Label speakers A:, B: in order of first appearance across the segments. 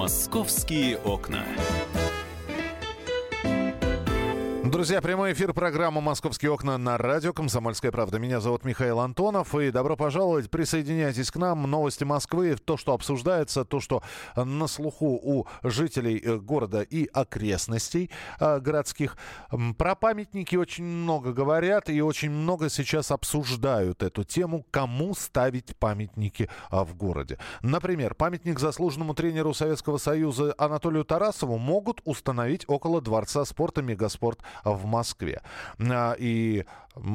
A: Московские окна.
B: Друзья, прямой эфир программы «Московские окна» на радио «Комсомольская правда». Меня зовут Михаил Антонов, и добро пожаловать. Присоединяйтесь к нам. Новости Москвы, то, что обсуждается, то, что на слуху у жителей э, города и окрестностей э, городских. Про памятники очень много говорят, и очень много сейчас обсуждают эту тему, кому ставить памятники э, в городе. Например, памятник заслуженному тренеру Советского Союза Анатолию Тарасову могут установить около Дворца спорта «Мегаспорт» в Москве. А, и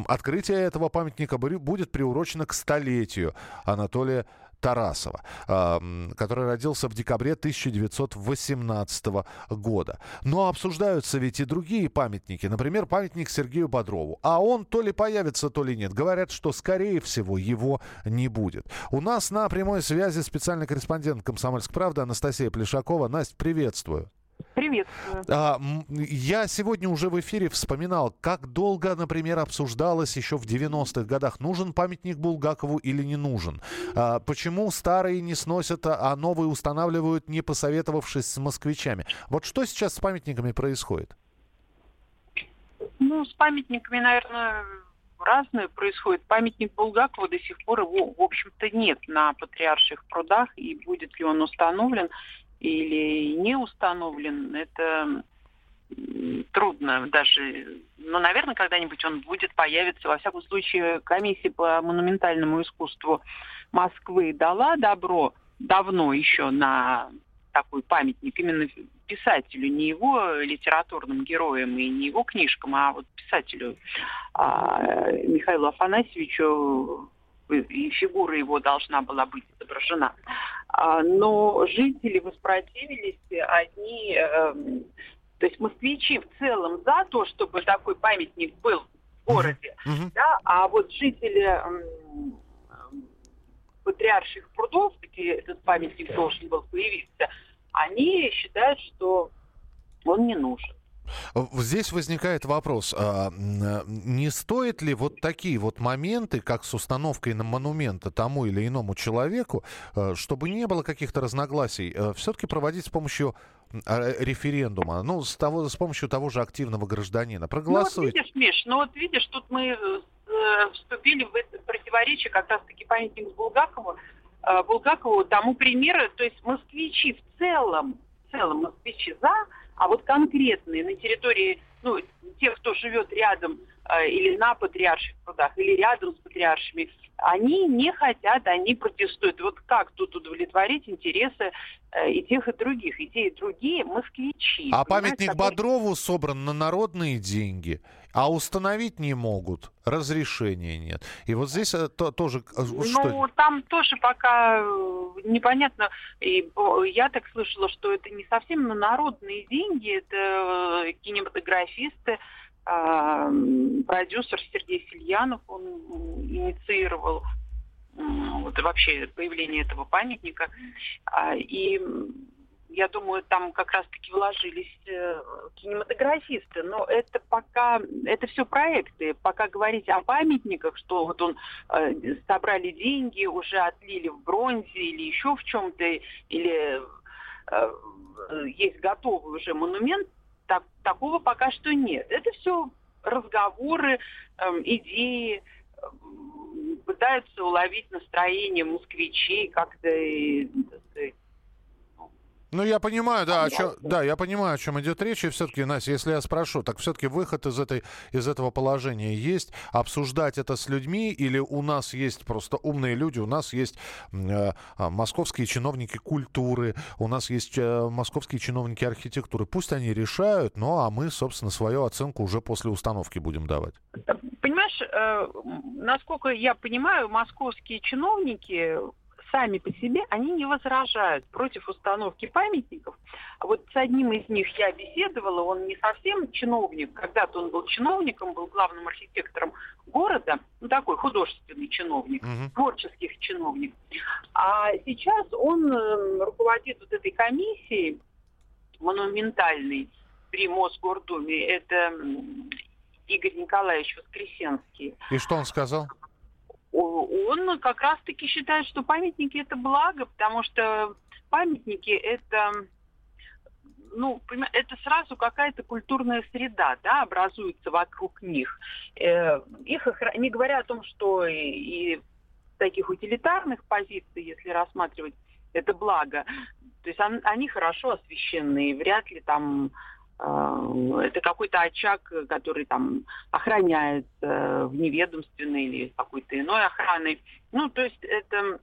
B: открытие этого памятника будет приурочено к столетию Анатолия Тарасова, а, который родился в декабре 1918 года. Но обсуждаются ведь и другие памятники. Например, памятник Сергею Бодрову. А он то ли появится, то ли нет. Говорят, что, скорее всего, его не будет. У нас на прямой связи специальный корреспондент «Комсомольской правды» Анастасия Плешакова. Настя, приветствую.
C: Приветствую. А,
B: я сегодня уже в эфире вспоминал, как долго, например, обсуждалось еще в 90-х годах, нужен памятник Булгакову или не нужен. А, почему старые не сносят, а новые устанавливают, не посоветовавшись с москвичами. Вот что сейчас с памятниками происходит?
C: Ну, с памятниками, наверное, разное происходит. Памятник Булгакову до сих пор его, в общем-то, нет на Патриарших прудах, и будет ли он установлен, или не установлен, это трудно даже. Но, наверное, когда-нибудь он будет, появиться. Во всяком случае, комиссия по монументальному искусству Москвы дала добро давно еще на такой памятник именно писателю, не его литературным героям и не его книжкам, а вот писателю а, Михаилу Афанасьевичу и фигура его должна была быть изображена. А, но жители воспротивились, они, эм, то есть москвичи в целом за то, чтобы такой памятник был в городе, mm-hmm. да, а вот жители эм, патриарших прудов, где этот памятник должен был появиться, они считают, что он не нужен.
B: Здесь возникает вопрос, а, не стоит ли вот такие вот моменты, как с установкой на монумента тому или иному человеку, а, чтобы не было каких-то разногласий, а, все-таки проводить с помощью референдума, ну, с, того, с помощью того же активного гражданина. Проголосуйте.
C: Ну, вот видишь, Миш, ну вот видишь, тут мы э, вступили в это противоречие как раз-таки памятник Булгакову, э, Булгакову тому примеру, то есть москвичи в целом, в целом москвичи за, а вот конкретные на территории, ну, тех, кто живет рядом или на патриарших прудах, или рядом с патриаршими, они не хотят, они протестуют. Вот как тут удовлетворить интересы э, и тех, и других? И те, и другие москвичи.
B: А памятник такой... Бодрову собран на народные деньги, а установить не могут, разрешения нет. И вот здесь э, то, тоже...
C: Э, ну, что... там тоже пока э, непонятно. И я так слышала, что это не совсем на народные деньги, это кинематографисты, продюсер Сергей Сильянов, он инициировал вот вообще появление этого памятника. А, и я думаю, там как раз-таки вложились э, кинематографисты, но это пока, это все проекты. Пока говорить о памятниках, что вот он э, собрали деньги, уже отлили в бронзе или еще в чем-то, или э, есть готовый уже монумент, так, такого пока что нет. Это все разговоры, э, идеи, пытаются уловить настроение москвичей, как-то, так сказать,
B: ну, я понимаю, да, о чем, да, я понимаю, о чем идет речь. И все-таки, Настя, если я спрошу, так все-таки выход из, этой, из этого положения есть? Обсуждать это с людьми или у нас есть просто умные люди, у нас есть э, а, московские чиновники культуры, у нас есть э, московские чиновники архитектуры. Пусть они решают, ну, а мы, собственно, свою оценку уже после установки будем давать.
C: Понимаешь, э, насколько я понимаю, московские чиновники сами по себе, они не возражают против установки памятников. А вот с одним из них я беседовала, он не совсем чиновник, когда-то он был чиновником, был главным архитектором города, ну такой художественный чиновник, uh-huh. творческих чиновник. А сейчас он э, руководит вот этой комиссией монументальной при Мосгордуме. Это Игорь Николаевич Воскресенский.
B: И что он сказал?
C: Он как раз-таки считает, что памятники это благо, потому что памятники это ну, это сразу какая-то культурная среда, да, образуется вокруг них. Э, их, не говоря о том, что и, и таких утилитарных позиций, если рассматривать это благо, то есть он, они хорошо освещены, вряд ли там это какой-то очаг, который там охраняется э, в неведомственной или какой-то иной охраной. Ну, то есть это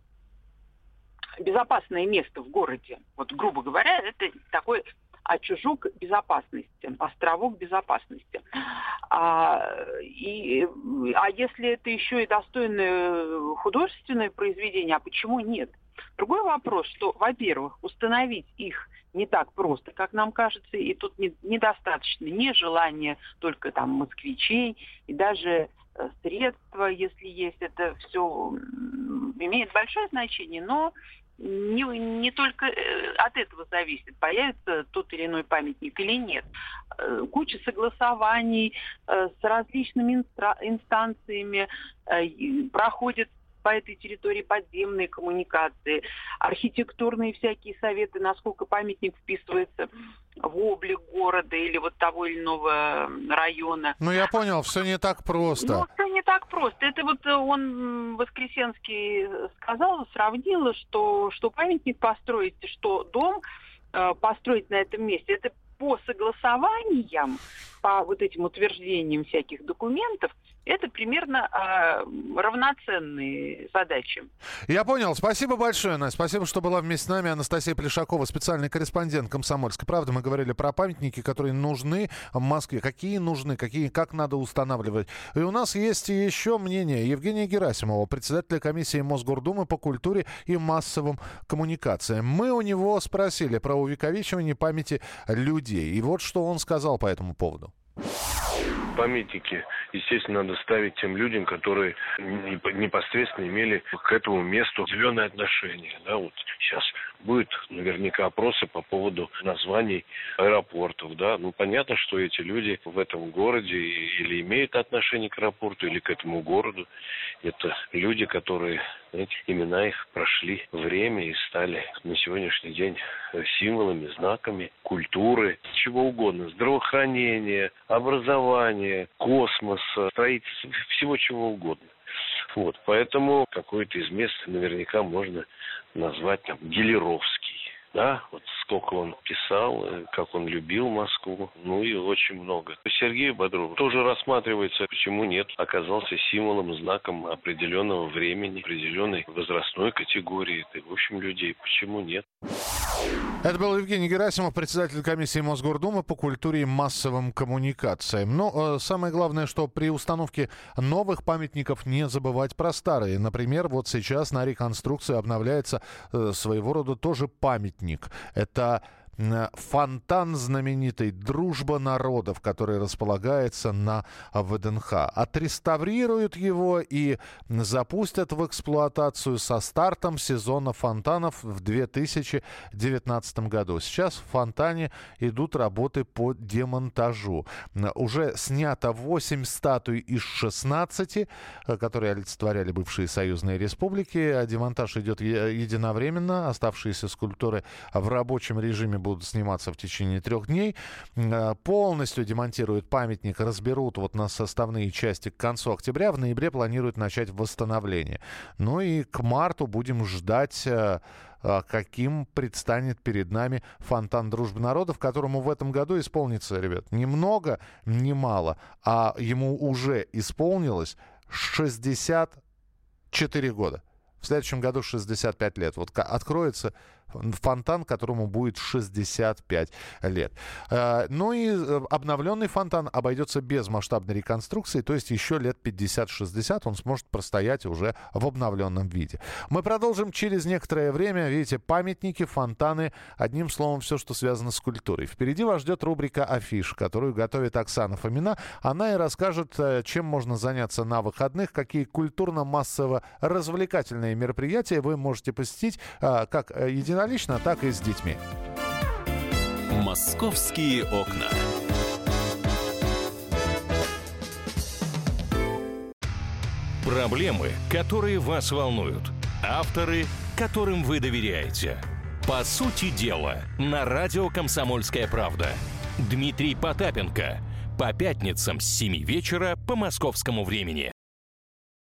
C: безопасное место в городе. Вот, грубо говоря, это такой очажок безопасности, островок безопасности. А, и, а если это еще и достойное художественное произведение, а почему нет? Другой вопрос, что, во-первых, установить их не так просто, как нам кажется, и тут не, недостаточно ни желания только там москвичей, и даже э, средства, если есть, это все имеет большое значение, но не, не только э, от этого зависит, появится тот или иной памятник или нет. Э, куча согласований э, с различными инстанциями проходит по этой территории подземные коммуникации, архитектурные всякие советы, насколько памятник вписывается в облик города или вот того или иного района.
B: Ну, я понял, все не так просто.
C: Ну, все не так просто. Это вот он, Воскресенский, сказал, сравнил, что, что памятник построить, что дом э, построить на этом месте, это по согласованиям, по вот этим утверждениям всяких документов, это примерно э, равноценные задачи.
B: Я понял. Спасибо большое, Настя. Спасибо, что была вместе с нами Анастасия Плешакова, специальный корреспондент «Комсомольской правды». Мы говорили про памятники, которые нужны в Москве. Какие нужны, какие, как надо устанавливать. И у нас есть еще мнение Евгения Герасимова, председателя комиссии Мосгордумы по культуре и массовым коммуникациям. Мы у него спросили про увековечивание памяти людей. И вот что он сказал по этому поводу
D: памятники, естественно, надо ставить тем людям, которые непосредственно имели к этому месту зеленое отношение. Да, вот сейчас будет наверняка опросы по поводу названий аэропортов. Да? Ну, понятно, что эти люди в этом городе или имеют отношение к аэропорту, или к этому городу. Это люди, которые, знаете, имена их прошли время и стали на сегодняшний день символами, знаками культуры, чего угодно, здравоохранения, образования, космоса, строительства, всего чего угодно. Вот, поэтому какое-то из мест наверняка можно назвать там Гелеровский. Да, вот сколько он писал, э, как он любил Москву, ну и очень много. Сергей Бодров тоже рассматривается, почему нет, оказался символом, знаком определенного времени, определенной возрастной категории, в общем, людей, почему нет.
B: Это был Евгений Герасимов, председатель комиссии Мосгордумы по культуре и массовым коммуникациям. Но э, самое главное, что при установке новых памятников не забывать про старые. Например, вот сейчас на реконструкции обновляется э, своего рода тоже памятник. Это фонтан знаменитый «Дружба народов», который располагается на ВДНХ. Отреставрируют его и запустят в эксплуатацию со стартом сезона фонтанов в 2019 году. Сейчас в фонтане идут работы по демонтажу. Уже снято 8 статуй из 16, э, которые олицетворяли бывшие союзные республики. А демонтаж идет единовременно. Оставшиеся скульптуры в рабочем режиме будут сниматься в течение трех дней. Э, полностью демонтируют памятник, разберут вот на составные части к концу октября. В ноябре планируют начать восстановление. Ну и к марту будем ждать э, э, каким предстанет перед нами фонтан дружбы народов, которому в этом году исполнится, ребят, ни много, ни мало, а ему уже исполнилось 64 года. В следующем году 65 лет. Вот откроется фонтан, которому будет 65 лет. Э, ну и э, обновленный фонтан обойдется без масштабной реконструкции, то есть еще лет 50-60 он сможет простоять уже в обновленном виде. Мы продолжим через некоторое время. Видите, памятники, фонтаны, одним словом, все, что связано с культурой. Впереди вас ждет рубрика «Афиш», которую готовит Оксана Фомина. Она и расскажет, э, чем можно заняться на выходных, какие культурно-массово-развлекательные мероприятия вы можете посетить как единорожно единолично, так и с детьми.
A: Московские окна. Проблемы, которые вас волнуют. Авторы, которым вы доверяете. По сути дела, на радио «Комсомольская правда». Дмитрий Потапенко. По пятницам с 7 вечера по московскому времени.